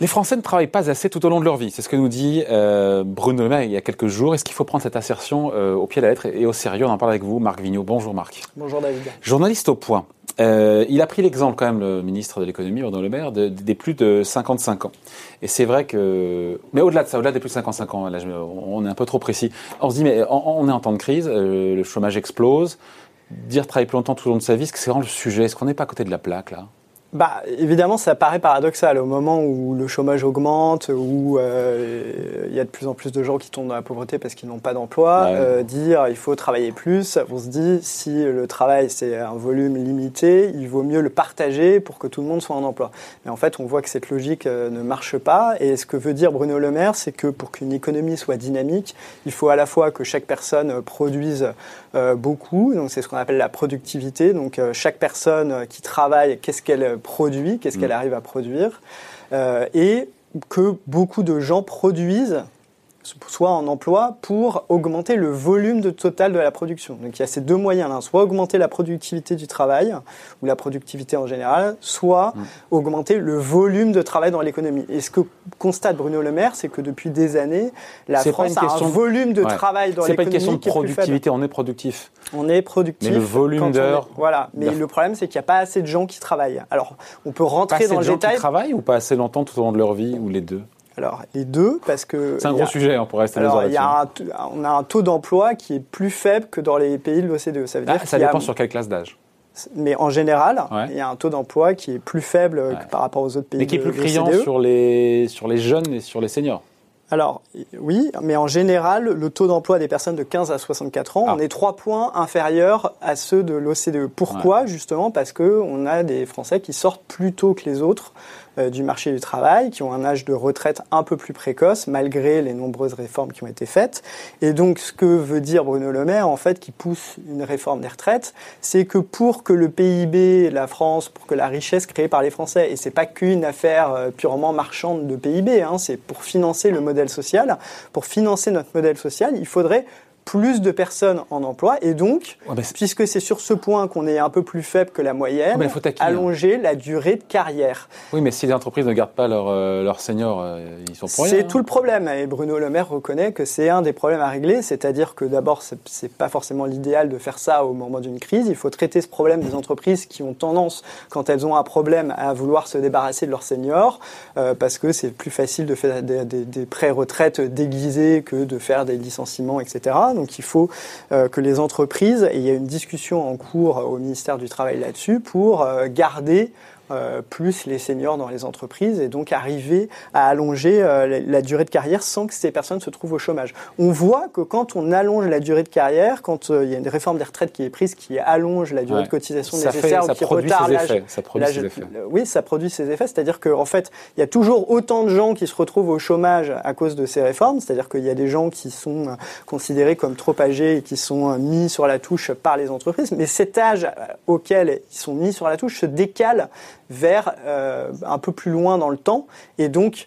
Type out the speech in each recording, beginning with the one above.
Les Français ne travaillent pas assez tout au long de leur vie. C'est ce que nous dit euh, Bruno Le Maire il y a quelques jours. Est-ce qu'il faut prendre cette assertion euh, au pied de la lettre et au sérieux? On en parle avec vous, Marc Vigneault. Bonjour Marc. Bonjour David. Journaliste au point. Euh, il a pris l'exemple quand même, le ministre de l'économie, Bruno Le Maire, de- des plus de 55 ans. Et c'est vrai que... Mais au-delà de ça, au-delà des plus de 55 ans, là, on est un peu trop précis. On se dit, mais on, on est en temps de crise, le chômage explose. Dire travailler plus longtemps tout au long de sa vie, c'est vraiment le sujet. Est-ce qu'on n'est pas à côté de la plaque, là? Bah, évidemment, ça paraît paradoxal au moment où le chômage augmente, où euh, il y a de plus en plus de gens qui tombent dans la pauvreté parce qu'ils n'ont pas d'emploi. Ouais. euh, dire il faut travailler plus, on se dit si le travail c'est un volume limité, il vaut mieux le partager pour que tout le monde soit en emploi. Mais en fait, on voit que cette logique euh, ne marche pas. Et ce que veut dire Bruno Le Maire, c'est que pour qu'une économie soit dynamique, il faut à la fois que chaque personne produise beaucoup, donc c'est ce qu'on appelle la productivité. Donc chaque personne qui travaille, qu'est-ce qu'elle produit, qu'est-ce Mm. qu'elle arrive à produire, euh, et que beaucoup de gens produisent soit en emploi pour augmenter le volume de total de la production. Donc il y a ces deux moyens-là, soit augmenter la productivité du travail, ou la productivité en général, soit Mm. augmenter le volume de travail dans l'économie. Et ce que constate Bruno Le Maire, c'est que depuis des années, la pas France une a question un volume de Ouais. travail dans C'est pas une l'économie question de productivité, on est productif. On est productif. Mais le volume d'heures- Voilà. Mais le problème, c'est qu'il n'y a pas assez de gens qui travaillent. Alors, on peut Pas rentrer assez dans de le gens détail. qui travaillent ou pas assez longtemps tout au long de leur vie, ou les deux? Alors, les deux, parce que. C'est un gros a- sujet, on pourrait rester Alors, il y a un on a un taux d'emploi qui est plus faible que dans les pays de l'OCDE. Ça veut dire Ah, ça qu'il y a- dépend sur quelle classe d'âge. Mais en général, Ouais. il y a un taux d'emploi qui est plus faible Ouais. que par rapport aux autres pays Mais qui est de plus criant l'OCDE. sur les, sur les jeunes et sur les seniors. Alors, oui, mais en général, le taux d'emploi des personnes de 15 à 64 ans, Ah. on est trois points inférieur à ceux de l'OCDE. Pourquoi Justement? Parce que on a des Français qui sortent plus tôt que les autres du marché du travail, qui ont un âge de retraite un peu plus précoce, malgré les nombreuses réformes qui ont été faites. Et donc, ce que veut dire Bruno Le Maire, en fait, qui pousse une réforme des retraites, c'est que pour que le PIB, la France, pour que la richesse créée par les Français, et c'est pas qu'une affaire euh, purement marchande de PIB, hein, c'est pour financer le modèle social, pour financer notre modèle social, il faudrait plus de personnes en emploi et donc, Ouais, mais c'est- puisque c'est sur ce point qu'on est un peu plus faible que la moyenne, Ouais, mais il faut hein. allonger la durée de carrière. Oui, mais si les entreprises ne gardent pas leurs euh, seniors, euh, ils sont pour rien. C'est hein. tout le problème. Et Bruno Le Maire reconnaît que c'est un des problèmes à régler. C'est-à-dire que d'abord, c'est- c'est pas forcément l'idéal de faire ça au moment d'une crise. Il faut traiter ce problème des entreprises qui ont tendance, quand elles ont un problème, à vouloir se débarrasser de leurs seniors, euh, parce que c'est plus facile de faire des, des, des pré-retraites déguisées que de faire des licenciements, etc. Donc il faut euh, que les entreprises, et il y a une discussion en cours au ministère du Travail là-dessus, pour euh, garder euh, plus les seniors dans les entreprises et donc arriver à allonger euh, la, la durée de carrière sans que ces personnes se trouvent au chômage. On voit que quand on allonge la durée de carrière, quand euh, il y a une réforme des retraites qui est prise qui allonge la durée Ouais. de cotisation Ça fait- nécessaire ça ou qui retarde l'âge ça produit ses effets. Oui, ça produit ses effets. C'est-à-dire qu'en fait, il y a toujours autant de gens qui se retrouvent au chômage à cause de ces réformes. C'est-à-dire qu'il y a des gens qui sont euh, considérés comme trop âgés et qui sont mis sur la touche par les entreprises. Mais cet âge auquel ils sont mis sur la touche se décale vers euh, un peu plus loin dans le temps. Et donc,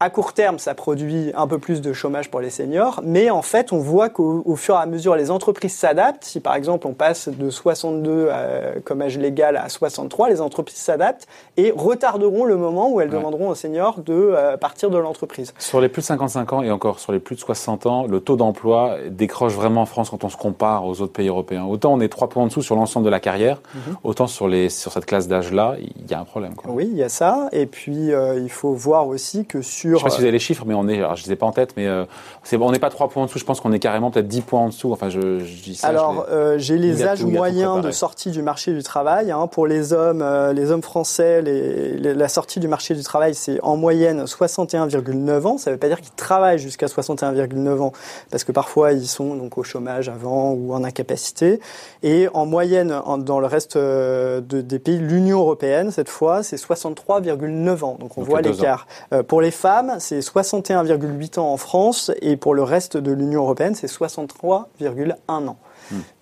à court terme, ça produit un peu plus de chômage pour les seniors, mais en fait, on voit qu'au au fur et à mesure, les entreprises s'adaptent. Si par exemple, on passe de 62 euh, comme âge légal à 63, les entreprises s'adaptent et retarderont le moment où elles Ouais. demanderont aux seniors de euh, partir de l'entreprise. Sur les plus de 55 ans et encore sur les plus de 60 ans, le taux d'emploi décroche vraiment en France quand on se compare aux autres pays européens. Autant on est trois points en dessous sur l'ensemble de la carrière, Mhm. autant sur, les, sur cette classe d'âge-là, il y a un problème. Quoi. Oui, il y a ça. Et puis, euh, il faut voir aussi que sur... Je sais pas si vous avez les chiffres, mais on est, alors je les ai pas en tête, mais euh, c'est, on n'est pas trois points en dessous, je pense qu'on est carrément peut-être 10 points en dessous. Enfin, je, je dis ça. je Alors, euh, j'ai les âges moyens de sortie du marché du travail. hein. Pour les hommes, euh, les hommes français, les- les- la sortie du marché du travail, c'est en moyenne 61,9 ans. Ça ne veut pas dire qu'ils travaillent jusqu'à 61,9 ans, parce que parfois ils sont donc au chômage avant ou en incapacité. Et en moyenne, en- dans le reste de- des pays de l'Union européenne, cette fois, c'est 63,9 ans. Donc on Donc, voit l'écart. Pour les femmes, c'est 61,8 ans en France, et pour le reste de l'Union européenne, c'est 63,1 ans.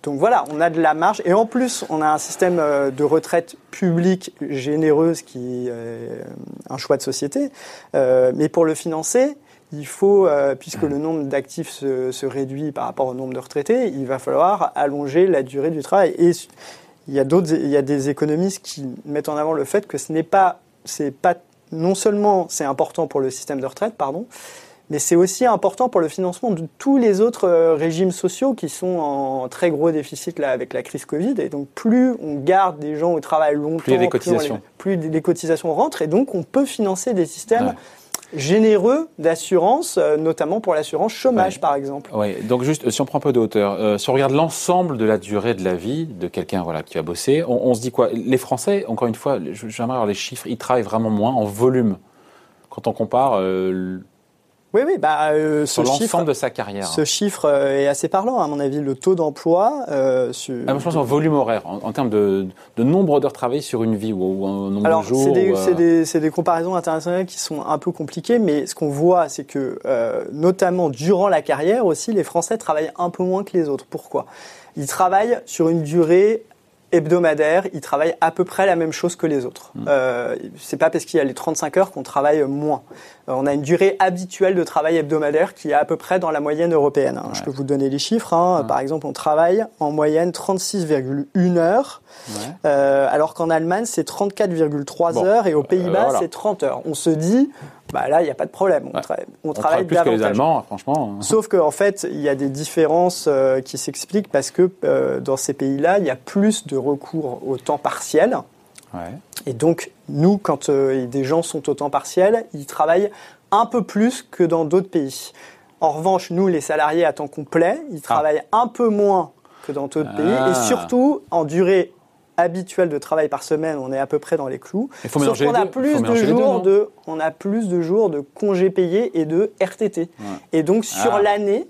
Donc voilà, on a de la marge. Et en plus, on a un système euh, de retraite publique généreuse qui est euh, un choix de société. Euh, mais pour le financer, il faut, euh, puisque le nombre d'actifs se, se réduit par rapport au nombre de retraités, il va falloir allonger la durée du travail. Et il y a d'autres, il y a des économistes qui mettent en avant le fait que ce n'est pas, c'est pas non seulement c'est important pour le système de retraite, pardon, mais c'est aussi important pour le financement de tous les autres euh, régimes sociaux qui sont en très gros déficit là avec la crise Covid. Et donc plus on garde des gens au travail longtemps, plus, des cotisations. plus, des cotisations rentrent, et donc on peut financer des systèmes généreux d'assurance, euh, notamment pour l'assurance chômage, par exemple. Oui, donc juste, si on prend un peu de hauteur, euh, si on regarde l'ensemble de la durée de la vie de quelqu'un voilà, qui va bosser, on, se dit quoi? Les Français, encore une fois, j'aimerais avoir les chiffres, ils travaillent vraiment moins en volume. Quand on compare euh, oui, oui, bah, euh, ce l'ensemble de sa carrière. Ce chiffre euh, est assez parlant, à mon avis. Le taux d'emploi. Euh, sur... ah, je pense en volume horaire, en, termes de, de nombre d'heures travaillées sur une vie ou, un nombre Alors, de jours. C'est des, euh, des, des, comparaisons internationales qui sont un peu compliquées, mais ce qu'on voit, c'est que, euh, notamment durant la carrière aussi, les Français travaillent un peu moins que les autres. Pourquoi? Ils travaillent sur une durée hebdomadaire, ils travaillent à peu près la même chose que les autres. Mmh. Euh, c'est pas parce qu'il y a les 35 heures qu'on travaille moins. Euh, on a une durée habituelle de travail hebdomadaire qui est à peu près dans la moyenne européenne. Hein. Je peux vous donner les chiffres. Hein. Par exemple, on travaille en moyenne 36,1 heures, euh, alors qu'en Allemagne c'est 34,3 heures et aux Pays-Bas c'est 30 heures. On se dit, bah là, il n'y a pas de problème. On, travaille, on, travaille plus que les Allemands, franchement. Sauf qu'en fait, il y a des différences euh, qui s'expliquent parce que euh, dans ces pays-là, il y a plus de recours au temps partiel. Ouais. Et donc, nous, quand euh, des gens sont au temps partiel, ils travaillent un peu plus que dans d'autres pays. En revanche, nous, les salariés à temps complet, ils ah. travaillent un peu moins que dans d'autres pays et ah. surtout en durée habituel de travail par semaine, on est à peu près dans les clous. Il faut Sauf qu'on a plus de jours de, on a plus de jours de congés payés et de RTT. Et donc sur ah. l'année,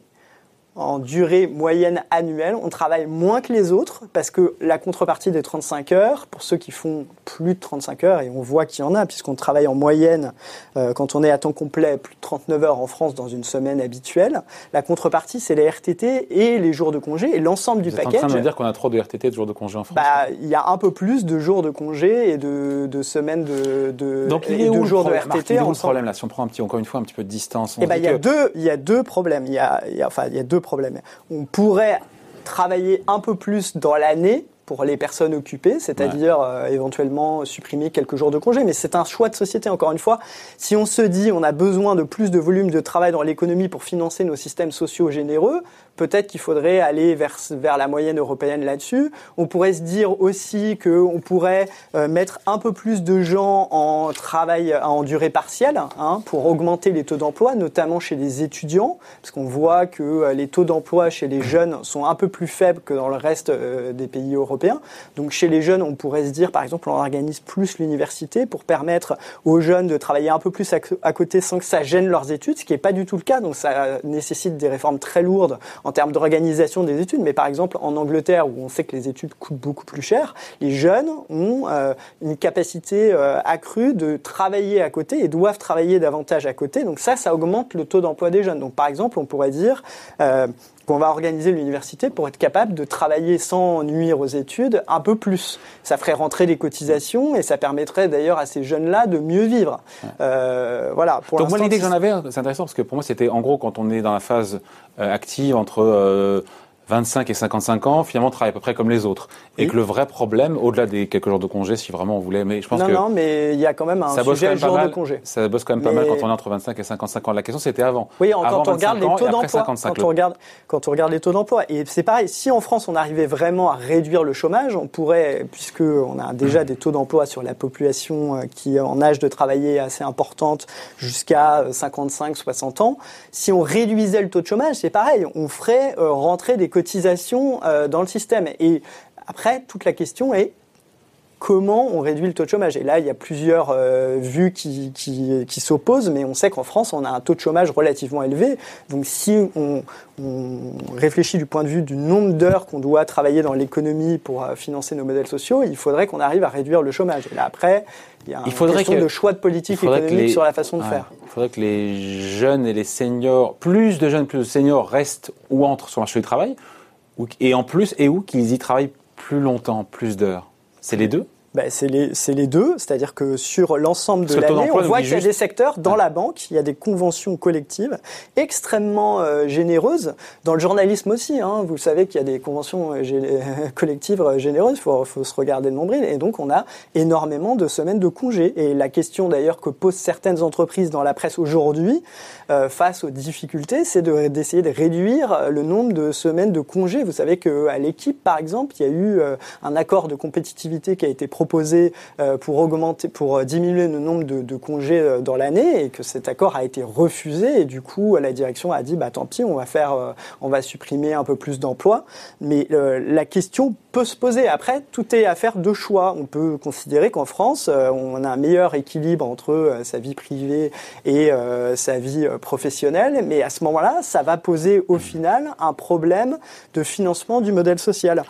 en durée moyenne annuelle. On travaille moins que les autres parce que la contrepartie des 35 heures, pour ceux qui font plus de 35 heures, et on voit qu'il y en a, puisqu'on travaille en moyenne, euh, quand on est à temps complet, plus de 39 heures en France dans une semaine habituelle, la contrepartie, c'est les RTT et les jours de congé et l'ensemble du paquet. en train de dire qu'on a trop de RTT et de jours de congé en France bah, Il y a un peu plus de jours de congé et de, de semaines de, de, Donc, il et de jours de RTT. Il problème là Si on prend un petit, encore une fois un petit peu de distance. Eh ben, il, y a deux, il y a deux problèmes. Il y a, il y a, enfin, il y a deux problème. On pourrait travailler un peu plus dans l'année pour les personnes occupées, c'est-à-dire euh, éventuellement supprimer quelques jours de congé. Mais c'est un choix de société, encore une fois. Si on se dit on a besoin de plus de volume de travail dans l'économie pour financer nos systèmes sociaux généreux, peut-être qu'il faudrait aller vers, vers la moyenne européenne là-dessus. On pourrait se dire aussi qu'on pourrait euh, mettre un peu plus de gens en travail en durée partielle hein, pour augmenter les taux d'emploi, notamment chez les étudiants, parce qu'on voit que euh, les taux d'emploi chez les jeunes sont un peu plus faibles que dans le reste des pays européens. Donc chez les jeunes, on pourrait se dire, par exemple, on organise plus l'université pour permettre aux jeunes de travailler un peu plus à côté sans que ça gêne leurs études, ce qui n'est pas du tout le cas. Donc ça nécessite des réformes très lourdes termes d'organisation des études. Mais par exemple, en Angleterre, où on sait que les études coûtent beaucoup plus cher, les jeunes ont euh, une capacité euh, accrue de travailler à côté et doivent travailler davantage à côté. Donc ça, ça augmente le taux d'emploi des jeunes. Donc par exemple, on pourrait dire euh, qu'on va organiser l'université pour être capable de travailler sans nuire aux études un peu plus. Ça ferait rentrer les cotisations et ça permettrait d'ailleurs à ces jeunes-là de mieux vivre. Euh, voilà. Pour Donc moi l'idée que j'en avais, c'est intéressant parce que pour moi c'était en gros quand on est dans la phase euh, active entre euh, 25 et 55 ans, finalement, travaillent à peu près comme les autres. Et que le vrai problème, au-delà des quelques jours de congé, si vraiment on voulait, mais je pense non, que... Non, mais il y a quand même un ça sujet jour de congé. Ça bosse quand même pas mal quand on est entre 25 et 55 ans. La question, c'était avant. Oui, quand on regarde les taux d'emploi. Quand, on regarde, quand on regarde les taux d'emploi. Et c'est pareil, si en France, on arrivait vraiment à réduire le chômage, on pourrait, puisque on a déjà des taux d'emploi sur la population euh, qui est en âge de travailler assez importante jusqu'à 55, 60 ans, si on réduisait le taux de chômage, c'est pareil, on ferait euh, rentrer des euh, dans le système. Et après, toute la question est comment on réduit le taux de chômage. Et là, il y a plusieurs euh, vues qui, qui, qui s'opposent, mais on sait qu'en France, on a un taux de chômage relativement élevé. Donc si on, on réfléchit du point de vue du nombre d'heures qu'on doit travailler dans l'économie pour euh, financer nos modèles sociaux, il faudrait qu'on arrive à réduire le chômage. Et là, après, il y a une question de choix de politique économique sur la façon de faire. Il faudrait que les jeunes et les seniors, plus de jeunes, plus de seniors restent ou entrent sur le marché du travail, et en plus, et où qu'ils y travaillent plus longtemps, plus d'heures C'est les deux bah, c'est les, les, deux, c'est-à-dire que sur l'ensemble de l'année, on voit qu'il y a des secteurs dans la banque, il y a des conventions collectives extrêmement euh, généreuses, dans le journalisme aussi, hein, vous savez qu'il y a des conventions euh, collectives euh, généreuses, il faut, faut, se regarder le nombril, et donc on a énormément de semaines de congés. Et la question d'ailleurs que posent certaines entreprises dans la presse aujourd'hui, face aux difficultés, c'est d'essayer de, réduire le nombre de semaines de congés. Vous savez qu'à l'équipe, par exemple, il y a eu un accord de compétitivité qui a été proposé euh, pour augmenter, pour euh, diminuer le nombre de, congés euh, dans l'année et que cet accord a été refusé et du coup la direction a dit bah tant pis on va faire, on va supprimer un peu plus d'emplois. Mais la question peut se poser. Après tout est affaire de choix. On peut considérer qu'en France on a un meilleur équilibre entre sa vie privée et sa vie professionnelle, mais à ce moment-là ça va poser au final un problème de financement du modèle social.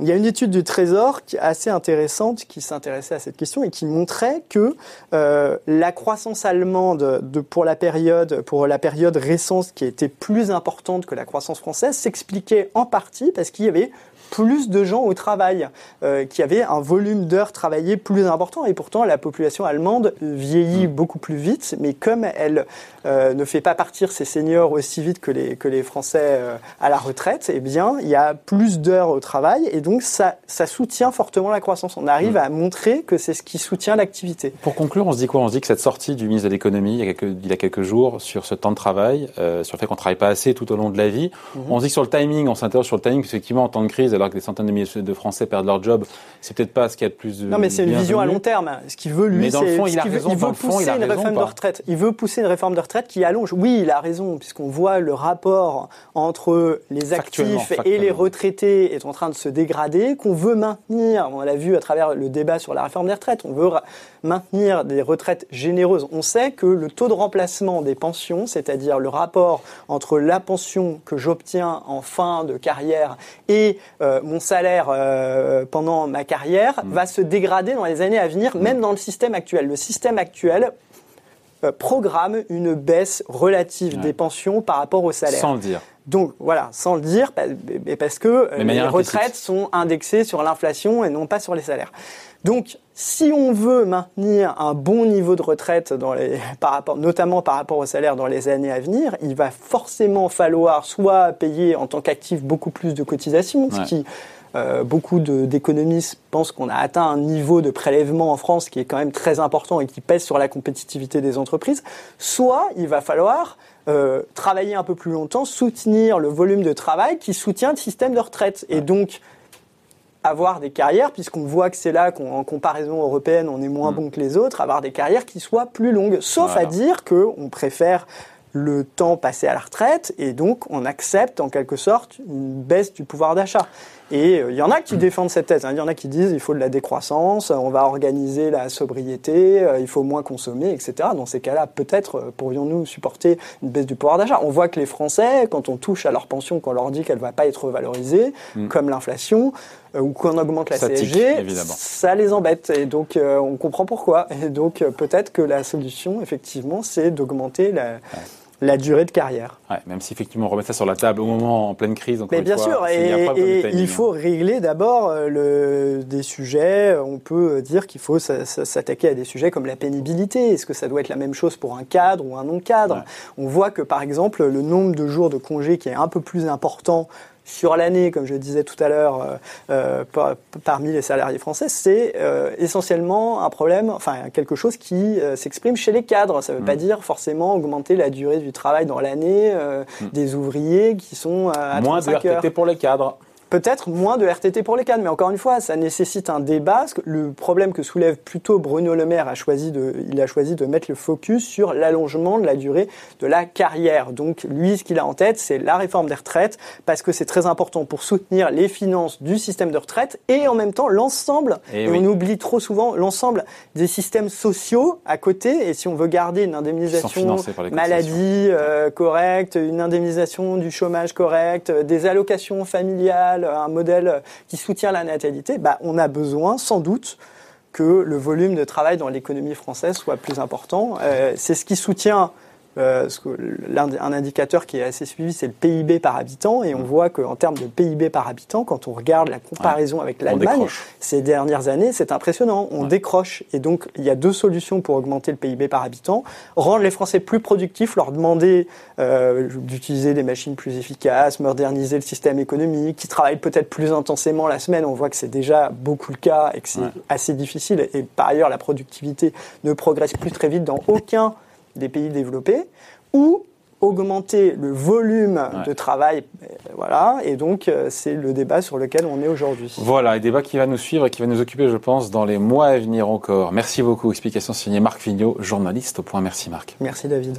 Il y a une étude du Trésor qui est assez intéressante qui s'intéressait à cette question et qui montrait que euh, la croissance allemande pour la période récente qui était plus importante que la croissance française s'expliquait en partie parce qu'il y avait plus de gens au travail, euh, qui avaient un volume d'heures travaillées plus important. Et pourtant, la population allemande vieillit mm. beaucoup plus vite, mais comme elle euh, ne fait pas partir ses seniors aussi vite que les, que les Français euh, à la retraite, eh bien, il y a plus d'heures au travail, et donc ça, ça soutient fortement la croissance. On arrive mm. à montrer que c'est ce qui soutient l'activité. Pour conclure, on se dit quoi? On se dit que cette sortie du ministre de l'économie, il, y a quelques, il y a quelques jours, sur ce temps de travail, sur le fait qu'on travaille pas assez tout au long de la vie, mm-hmm. on se dit que sur le timing, on s'interroge sur le timing, effectivement, en temps de crise, alors que des centaines de milliers de Français perdent leur job, c'est peut-être pas ce qu'il y a de plus. Non, mais c'est une vision à long terme. Ce qu'il veut, lui, c'est. il, il veut pousser une réforme de retraite. Il veut pousser une réforme de retraite qui allonge. Oui, il a raison, puisqu'on voit le rapport entre les actifs et les retraités est en train de se dégrader, qu'on veut maintenir. On l'a vu à travers le débat sur la réforme des retraites. On veut maintenir des retraites généreuses. On sait que le taux de remplacement des pensions, c'est-à-dire le rapport entre la pension que j'obtiens en fin de carrière et euh, mon salaire euh, pendant ma carrière, mm. va se dégrader dans les années à venir, même dans le système actuel. Le système actuel euh, programme une baisse relative des pensions par rapport au salaire. Sans le dire. Donc voilà, sans le dire, parce que les retraites sont indexées sur l'inflation et non pas sur les salaires. Donc, si on veut maintenir un bon niveau de retraite, dans les, par rapport, notamment par rapport au salaire dans les années à venir, il va forcément falloir soit payer en tant qu'actif beaucoup plus de cotisations, ce qui euh, beaucoup d'économistes pensent qu'on a atteint un niveau de prélèvement en France qui est quand même très important et qui pèse sur la compétitivité des entreprises, soit il va falloir euh, travailler un peu plus longtemps, soutenir le volume de travail qui soutient le système de retraite. Et donc, avoir des carrières, puisqu'on voit que c'est là qu'en comparaison européenne, on est moins mm. bon que les autres, avoir des carrières qui soient plus longues. Sauf à dire qu'on préfère le temps passé à la retraite et donc on accepte en quelque sorte une baisse du pouvoir d'achat. Et euh, il y en a qui défendent cette thèse. Hein. Il y en a qui disent il faut de la décroissance, on va organiser la sobriété, euh, il faut moins consommer, etc. Dans ces cas-là, peut-être euh, pourrions-nous supporter une baisse du pouvoir d'achat. On voit que les Français, quand on touche à leur pension, qu'on leur dit qu'elle ne va pas être valorisée, mm. comme l'inflation, ou qu'on augmente la CSG, ça les embête. Et donc, on comprend pourquoi. Et donc, peut-être que la solution, effectivement, c'est d'augmenter la la durée de carrière. même si effectivement on remet ça sur la table au moment en pleine crise. Mais bien sûr, et, il faut régler d'abord euh, des sujets. On peut dire qu'il faut s'attaquer à des sujets comme la pénibilité. Est-ce que ça doit être la même chose pour un cadre ou un non-cadre? On voit que par exemple le nombre de jours de congé qui est un peu plus important sur l'année, comme je disais tout à l'heure, euh, euh, parmi les salariés français, c'est euh, essentiellement un problème, enfin quelque chose qui s'exprime chez les cadres. Ça ne veut pas mm. dire forcément augmenter la durée du travail dans l'année mm. des ouvriers qui sont à Moins de RTT pour les cadres peut-être moins de RTT pour les cadres, mais encore une fois, ça nécessite un débat. Le problème que soulève plutôt Bruno Le Maire a choisi de, il a choisi de mettre le focus sur l'allongement de la durée de la carrière. Donc lui, ce qu'il a en tête, c'est la réforme des retraites, parce que c'est très important pour soutenir les finances du système de retraite et en même temps l'ensemble. Eh et, on oublie trop souvent l'ensemble des systèmes sociaux à côté. Et si on veut garder une indemnisation maladie euh, correcte, une indemnisation du chômage correct, des allocations familiales un modèle qui soutient la natalité, bah, on a besoin sans doute que le volume de travail dans l'économie française soit plus important. Euh, c'est ce qui soutient euh, un indicateur qui est assez suivi, c'est le PIB par habitant, et on mm. voit qu'en termes de PIB par habitant, quand on regarde la comparaison avec l'Allemagne, ces dernières années, c'est impressionnant, on décroche. Et donc, il y a deux solutions pour augmenter le PIB par habitant rendre les Français plus productifs, leur demander euh, d'utiliser des machines plus efficaces, moderniser le système économique, qui travaillent peut-être plus intensément la semaine. On voit que c'est déjà beaucoup le cas et que c'est assez difficile. Et par ailleurs, la productivité ne progresse plus très vite dans aucun des pays développés, ou augmenter le volume de travail. Euh, voilà, et donc euh, c'est le débat sur lequel on est aujourd'hui. Voilà, un débat qui va nous suivre et qui va nous occuper, je pense, dans les mois à venir encore. Merci beaucoup. Explication signée Marc Vignot, journaliste au point. Merci Marc. Merci David.